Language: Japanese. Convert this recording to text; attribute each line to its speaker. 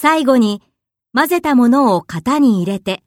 Speaker 1: 最後に混ぜたものを型に入れて